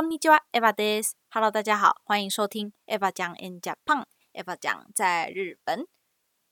こんにちは、エヴァです。Hello，大家好，欢迎收听 Eva 讲 in Japan。Eva 讲在日本，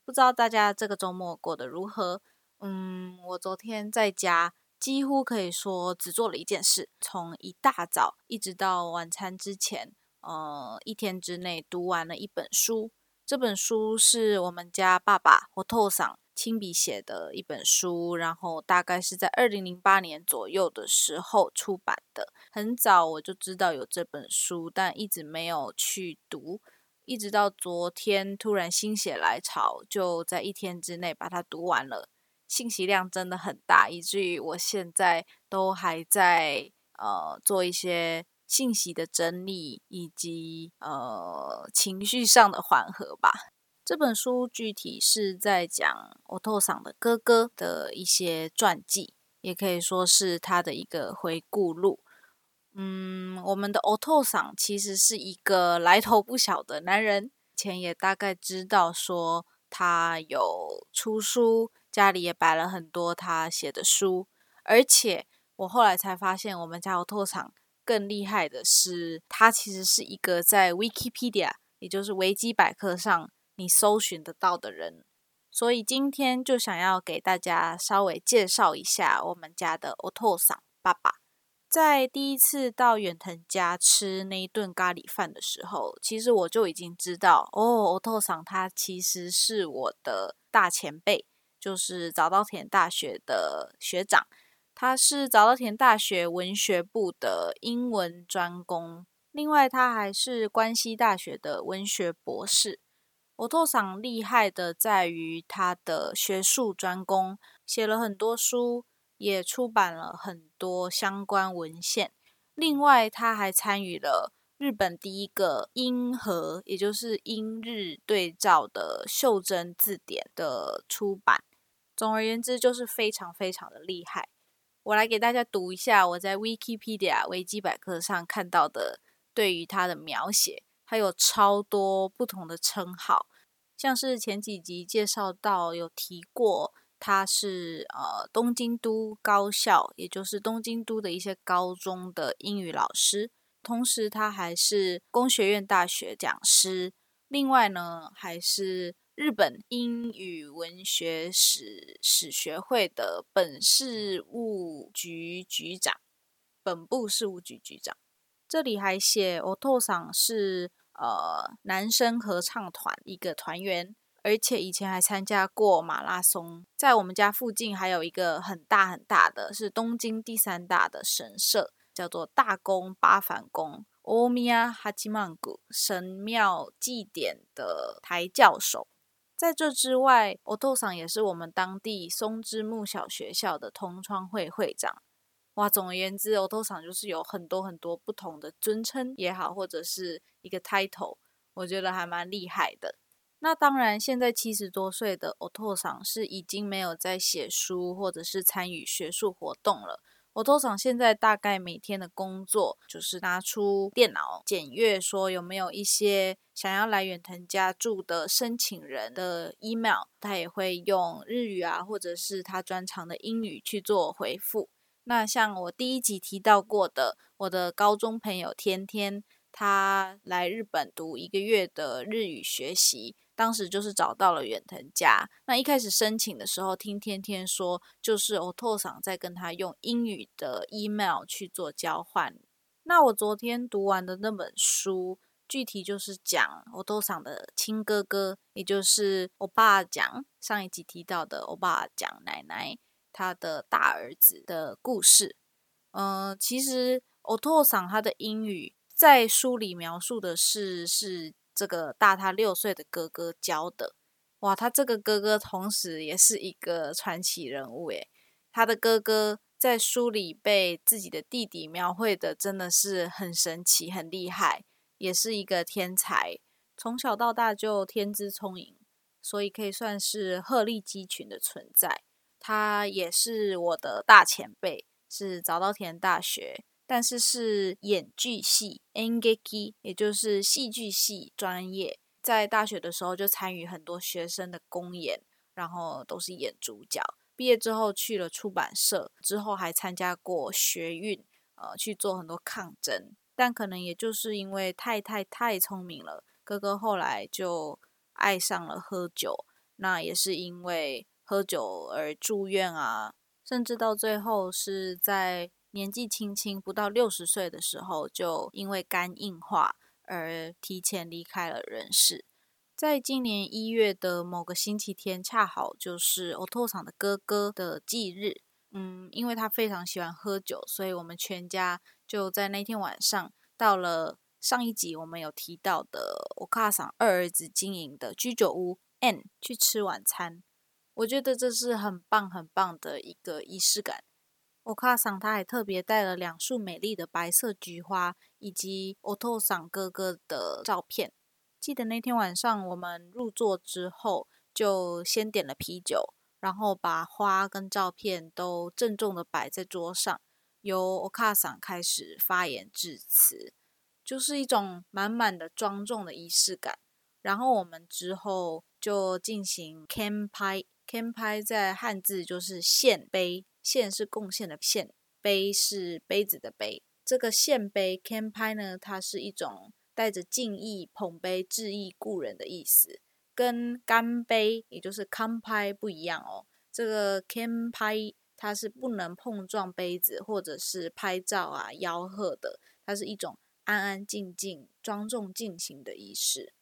不知道大家这个周末过得如何？嗯，我昨天在家几乎可以说只做了一件事，从一大早一直到晚餐之前，呃，一天之内读完了一本书。这本书是我们家爸爸或透桑亲笔写的一本书，然后大概是在二零零八年左右的时候出版的。 很早我就知道有这本书，但一直没有去读，一直到昨天突然心血来潮，就在一天之内把它读完了。信息量真的很大，以至于我现在都还在呃做一些信息的整理，以及呃情绪上的缓和吧。这本书具体是在讲奥托桑的哥哥的一些传记，也可以说是他的一个回顾录。嗯，我们的奥托桑其实是一个来头不小的男人，前也大概知道说他有出书，家里也摆了很多他写的书，而且我后来才发现，我们家奥托桑更厉害的是，他其实是一个在 Wikipedia，也就是维基百科上。你搜寻得到的人，所以今天就想要给大家稍微介绍一下我们家的奥托桑爸爸。在第一次到远藤家吃那一顿咖喱饭的时候，其实我就已经知道，哦，奥托桑他其实是我的大前辈，就是早稻田大学的学长，他是早稻田大学文学部的英文专攻，另外他还是关西大学的文学博士。我托桑厉害的在于他的学术专攻，写了很多书，也出版了很多相关文献。另外，他还参与了日本第一个英和，也就是英日对照的袖珍字典的出版。总而言之，就是非常非常的厉害。我来给大家读一下我在 Wikipedia 维基百科上看到的对于他的描写。他有超多不同的称号，像是前几集介绍到有提过，他是呃东京都高校，也就是东京都的一些高中的英语老师，同时他还是工学院大学讲师，另外呢还是日本英语文学史史学会的本事务局局长，本部事务局局长。这里还写奥托桑是。呃，男生合唱团一个团员，而且以前还参加过马拉松。在我们家附近还有一个很大很大的，是东京第三大的神社，叫做大宫八幡宫 （Omiya Hachimangu） 神庙祭典的台教手。在这之外，奥托桑也是我们当地松之木小学校的同窗会会长。哇，总而言之，欧托桑就是有很多很多不同的尊称也好，或者是一个 title，我觉得还蛮厉害的。那当然，现在七十多岁的欧托桑是已经没有在写书或者是参与学术活动了。欧托桑现在大概每天的工作就是拿出电脑检阅，说有没有一些想要来远藤家住的申请人的 email，他也会用日语啊，或者是他专长的英语去做回复。那像我第一集提到过的，我的高中朋友天天，他来日本读一个月的日语学习，当时就是找到了远藤家。那一开始申请的时候，听天天说，就是我拓桑在跟他用英语的 email 去做交换。那我昨天读完的那本书，具体就是讲我拓桑的亲哥哥，也就是我爸讲上一集提到的我爸讲奶奶。他的大儿子的故事，嗯，其实奥托桑他的英语在书里描述的是是这个大他六岁的哥哥教的。哇，他这个哥哥同时也是一个传奇人物诶。他的哥哥在书里被自己的弟弟描绘的真的是很神奇、很厉害，也是一个天才，从小到大就天资聪颖，所以可以算是鹤立鸡群的存在。他也是我的大前辈，是早稻田大学，但是是演剧系 （Engeki），也就是戏剧系专业。在大学的时候就参与很多学生的公演，然后都是演主角。毕业之后去了出版社，之后还参加过学运，呃，去做很多抗争。但可能也就是因为太太太聪明了，哥哥后来就爱上了喝酒。那也是因为喝酒而住院啊，甚至到最后是在年纪轻轻不到六十岁的时候，就因为肝硬化而提前离开了人世。在今年一月的某个星期天，恰好就是欧托桑的哥哥的忌日。嗯，因为他非常喜欢喝酒，所以我们全家就在那天晚上到了上一集我们有提到的我卡桑二儿子经营的居酒屋。N 去吃晚餐，我觉得这是很棒很棒的一个仪式感。我卡桑他还特别带了两束美丽的白色菊花，以及 Otosa 哥哥的照片。记得那天晚上我们入座之后，就先点了啤酒，然后把花跟照片都郑重的摆在桌上，由我卡桑开始发言致辞，就是一种满满的庄重的仪式感。然后我们之后。就进行 can 拍，can 拍在汉字就是献杯，献是贡献的献，杯是杯子的杯。这个献杯 can 拍呢，它是一种带着敬意捧杯致意故人的意思，跟干杯也就是 can 拍不一样哦。这个 can 拍它是不能碰撞杯子或者是拍照啊吆喝的，它是一种安安静静、庄重进行的仪式。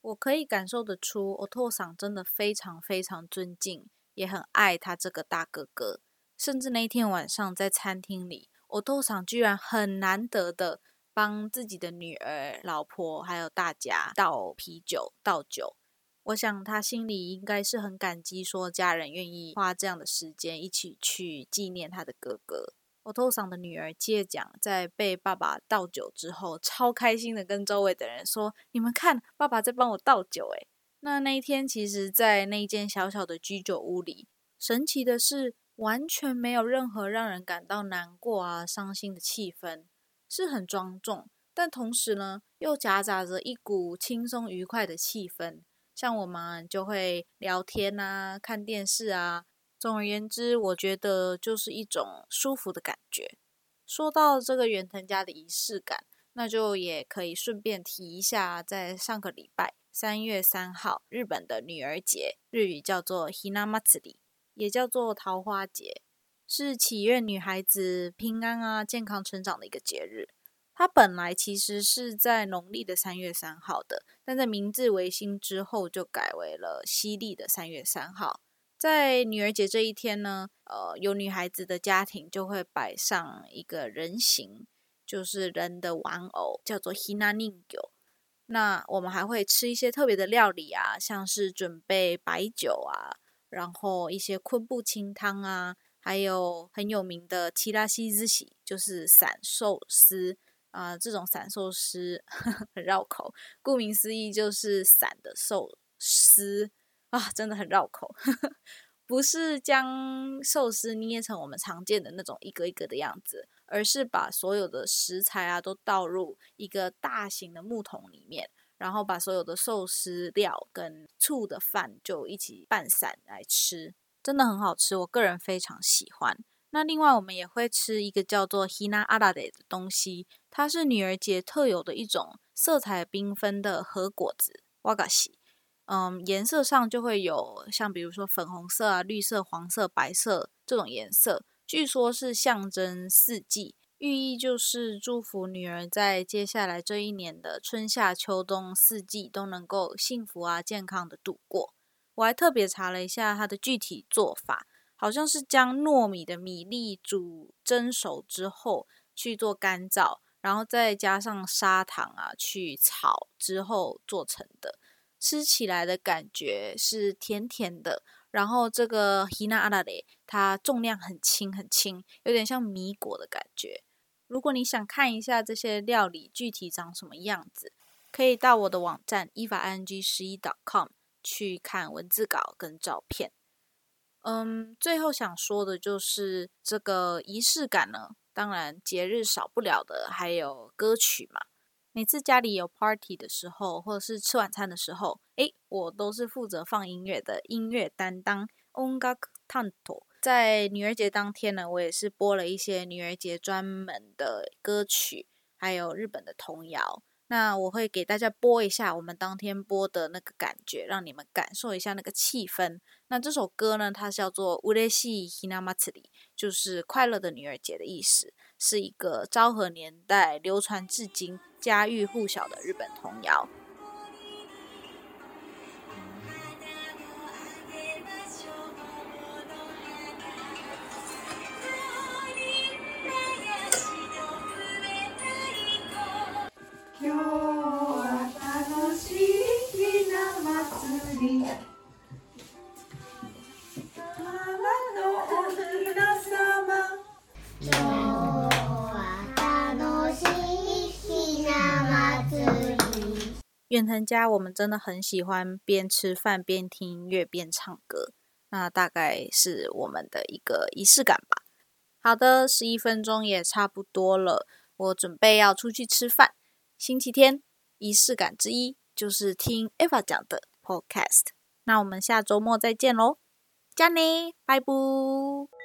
我可以感受得出，我托桑真的非常非常尊敬，也很爱他这个大哥哥。甚至那一天晚上在餐厅里，我托桑居然很难得的帮自己的女儿、老婆还有大家倒啤酒、倒酒。我想他心里应该是很感激，说家人愿意花这样的时间一起去纪念他的哥哥。我托桑的女儿接奖，在被爸爸倒酒之后，超开心的跟周围的人说：“你们看，爸爸在帮我倒酒。”诶那那一天，其实，在那间小小的居酒屋里，神奇的是，完全没有任何让人感到难过啊、伤心的气氛，是很庄重，但同时呢，又夹杂着一股轻松愉快的气氛。像我们就会聊天啊、看电视啊。总而言之，我觉得就是一种舒服的感觉。说到这个远藤家的仪式感，那就也可以顺便提一下，在上个礼拜三月三号，日本的女儿节，日语叫做 Hinamatsuri，也叫做桃花节，是祈愿女孩子平安啊、健康成长的一个节日。它本来其实是在农历的三月三号的，但在明治维新之后，就改为了西历的三月三号。在女儿节这一天呢，呃，有女孩子的家庭就会摆上一个人形，就是人的玩偶，叫做 Hina n i n g o。那我们还会吃一些特别的料理啊，像是准备白酒啊，然后一些昆布清汤啊，还有很有名的七拉西之喜，就是散寿司啊。这种散寿司 很绕口，顾名思义就是散的寿司。啊，真的很绕口，呵 呵不是将寿司捏成我们常见的那种一个一个的样子，而是把所有的食材啊都倒入一个大型的木桶里面，然后把所有的寿司料跟醋的饭就一起拌散来吃，真的很好吃，我个人非常喜欢。那另外我们也会吃一个叫做 Hina Arade 的东西，它是女儿节特有的一种色彩缤纷的核果子，瓦嘎西。嗯，颜色上就会有像比如说粉红色啊、绿色、黄色、白色这种颜色，据说是象征四季，寓意就是祝福女儿在接下来这一年的春夏秋冬四季都能够幸福啊、健康的度过。我还特别查了一下它的具体做法，好像是将糯米的米粒煮蒸熟之后去做干燥，然后再加上砂糖啊去炒之后做成的。吃起来的感觉是甜甜的，然后这个 hina 阿拉雷它重量很轻很轻，有点像米果的感觉。如果你想看一下这些料理具体长什么样子，可以到我的网站 evang 十一 .com 去看文字稿跟照片。嗯，最后想说的就是这个仪式感呢，当然节日少不了的还有歌曲嘛。每次家里有 party 的时候，或者是吃晚餐的时候，诶，我都是负责放音乐的音乐担当。Onga Tanto，在女儿节当天呢，我也是播了一些女儿节专门的歌曲，还还有日本的童谣。那我会给大家播一下我们当天播的那个感觉，让你们感受一下那个气氛。那这首歌呢，它叫做乌雷西 hina matsuri，就是快乐的女儿节的意思，是一个昭和年代流传至今、家喻户晓的日本童谣。远藤家，我们真的很喜欢边吃饭边听音乐边唱歌，那大概是我们的一个仪式感吧。好的，十一分钟也差不多了，我准备要出去吃饭。星期天仪式感之一就是听 Eva 讲的 Podcast。那我们下周末再见喽，加你，拜拜。